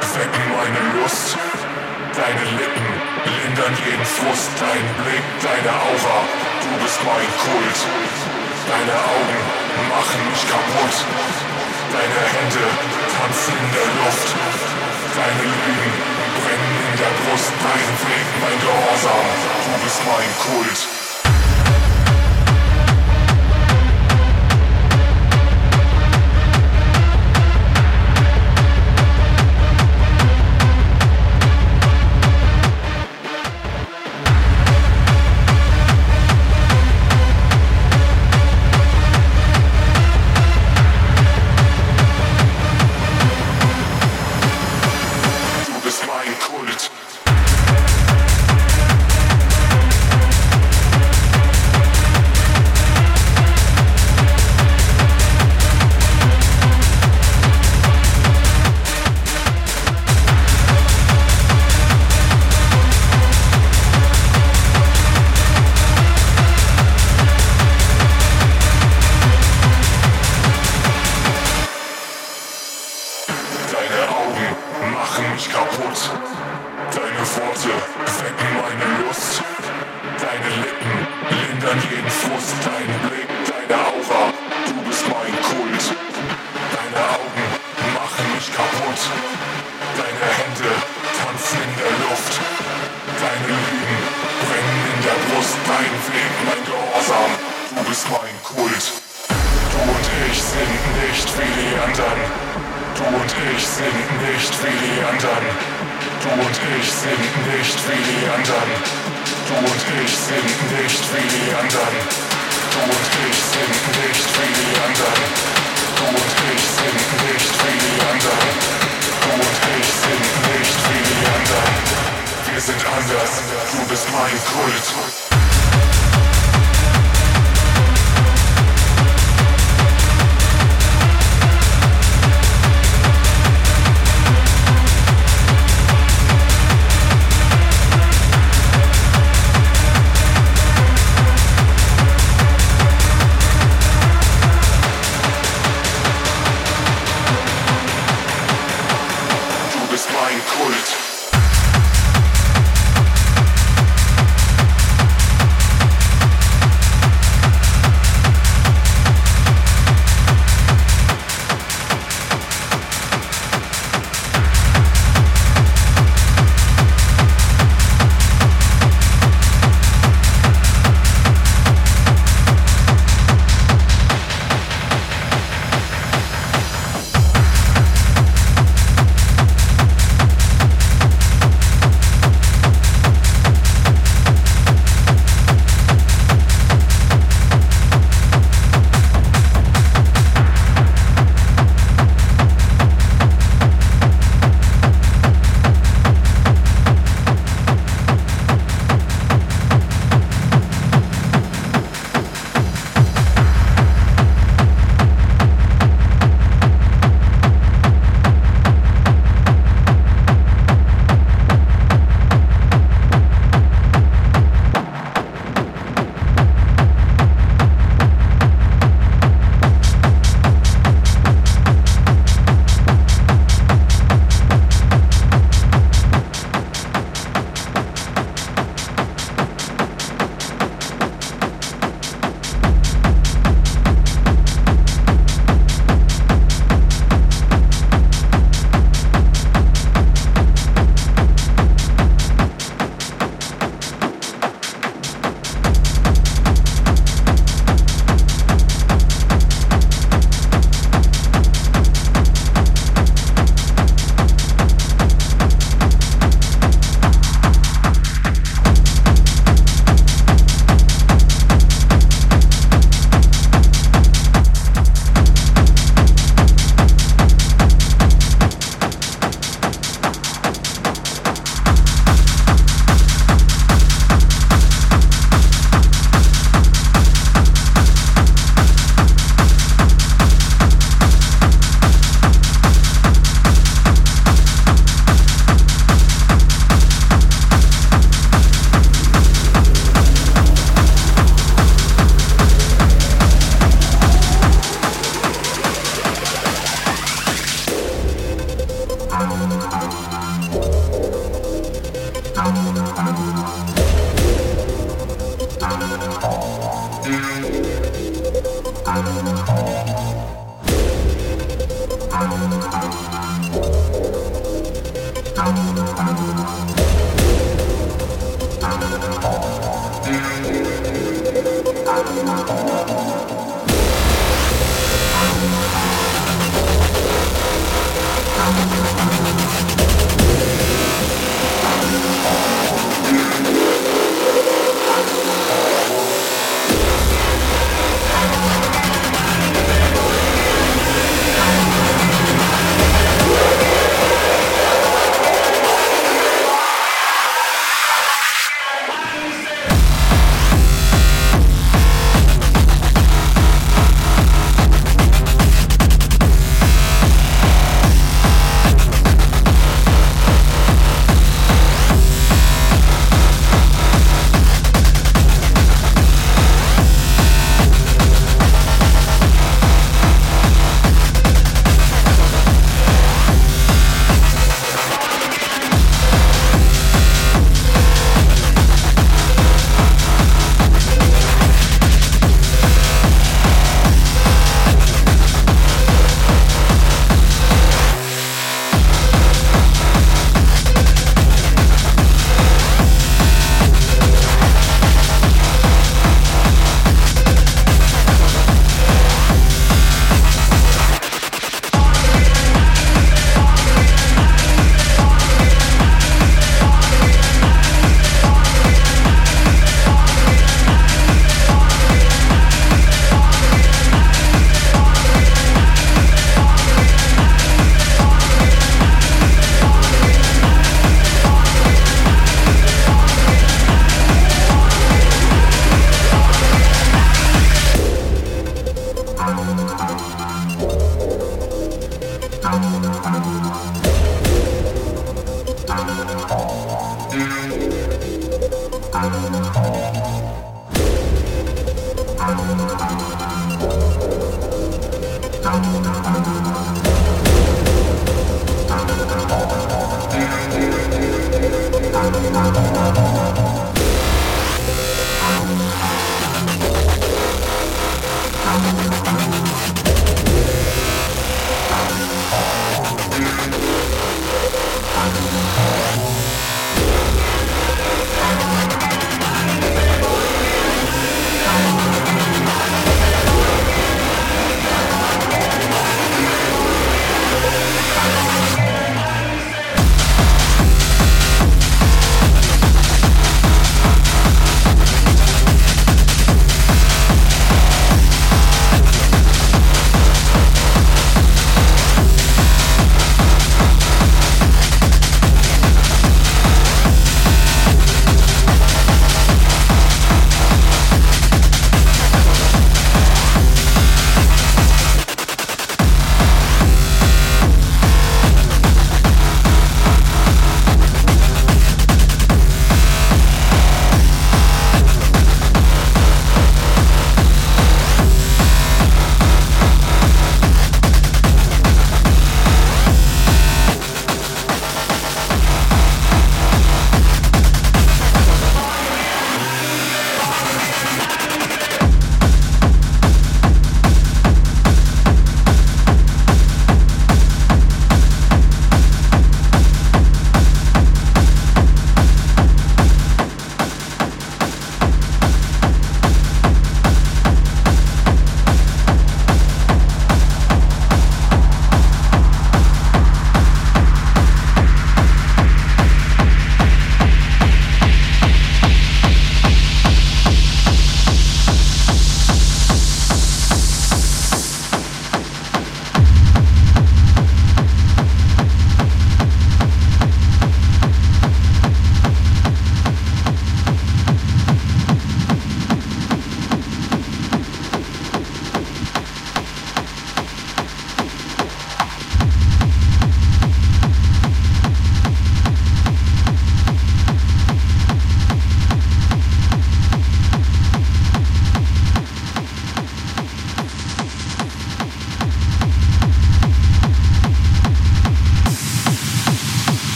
wecken meine Lust. Deine Lippen lindern jeden Frust. Dein Blick, deine Aura, du bist mein Kult. Deine Augen machen mich kaputt. Deine Hände tanzen in der Luft. Deine Lügen brennen in der Brust. Dein Weg, mein Gehorsam, du bist mein Kult.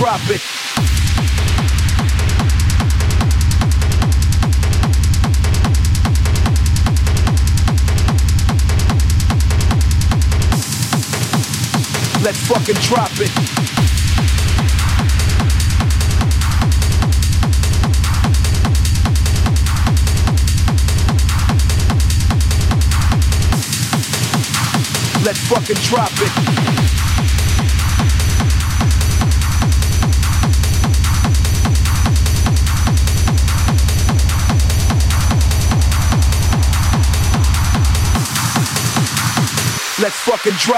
Drop it.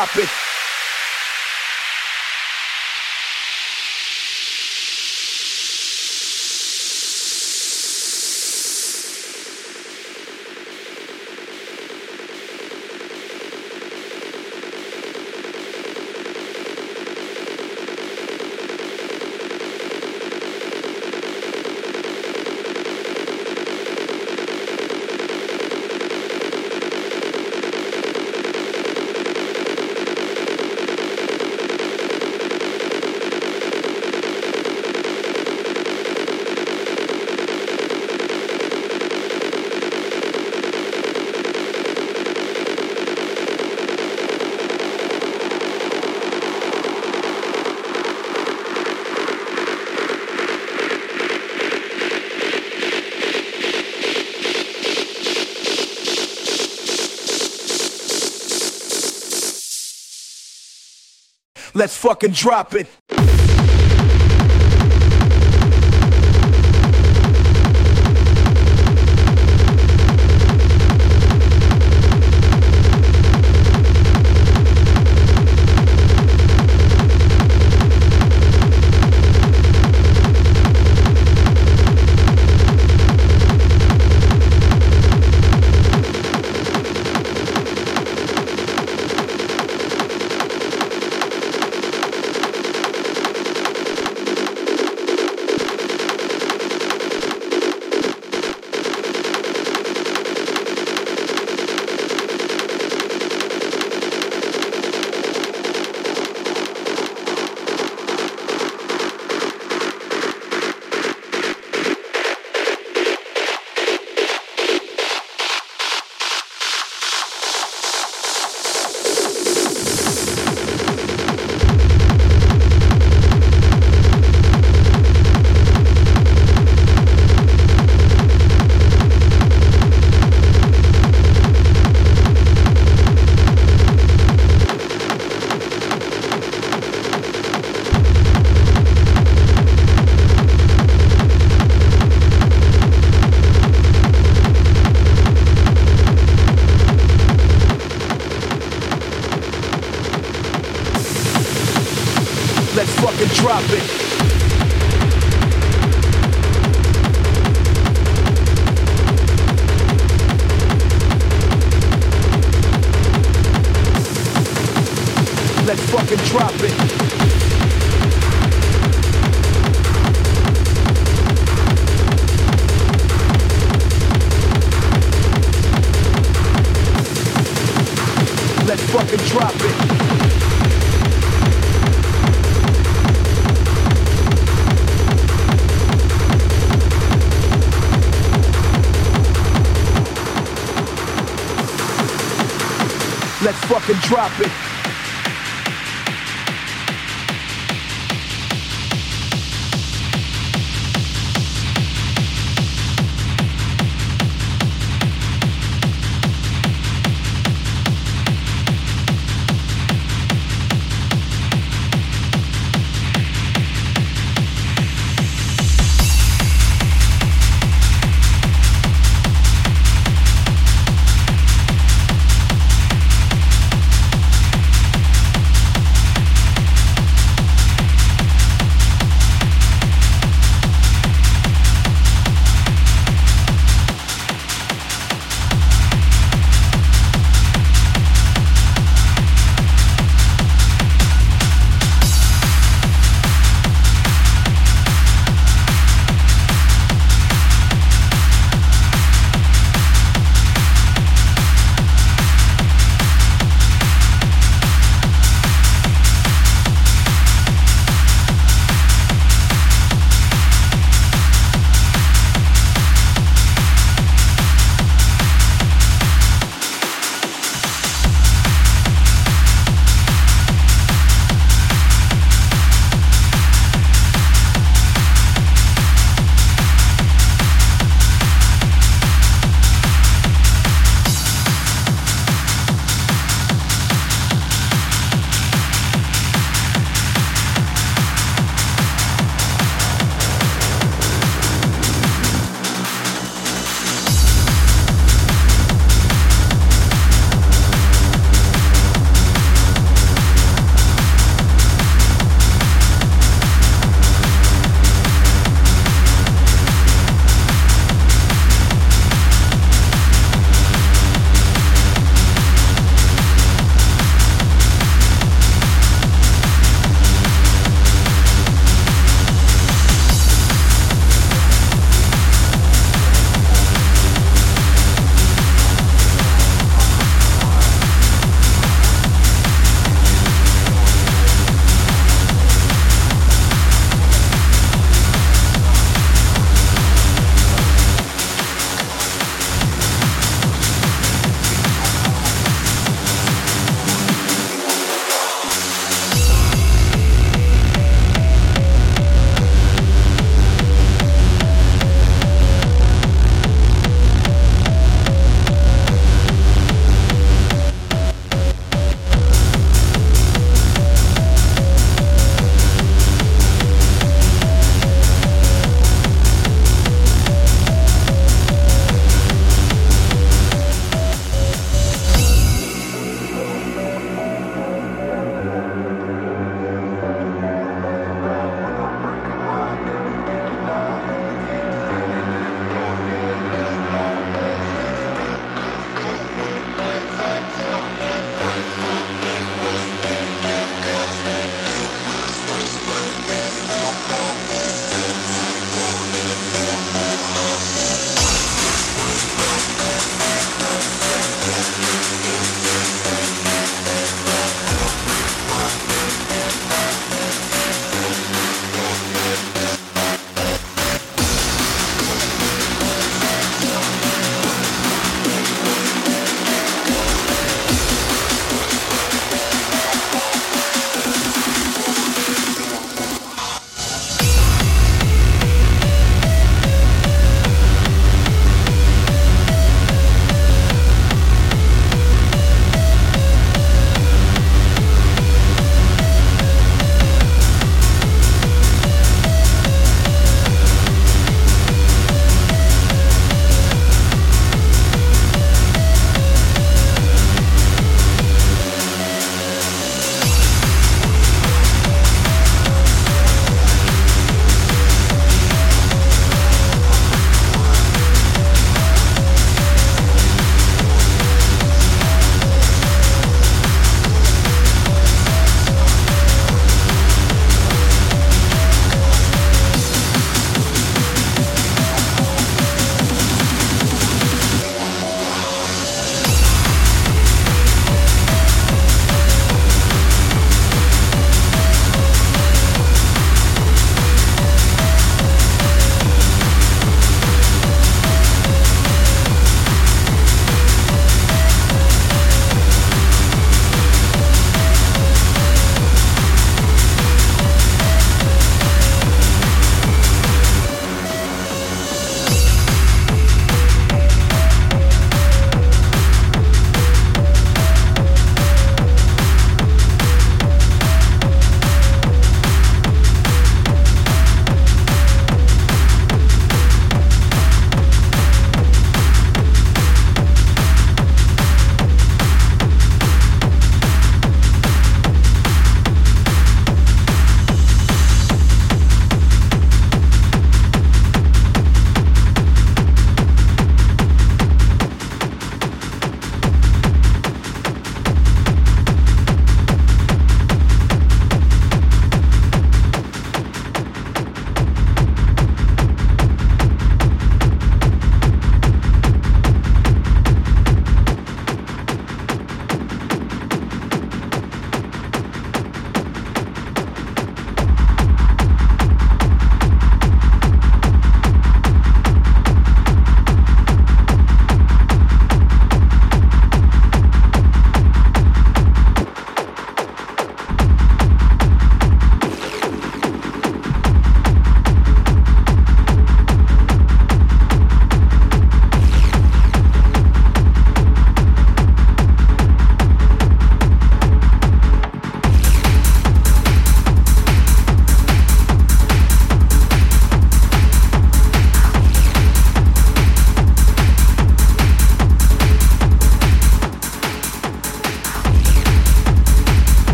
Drop it. Let's fucking drop it.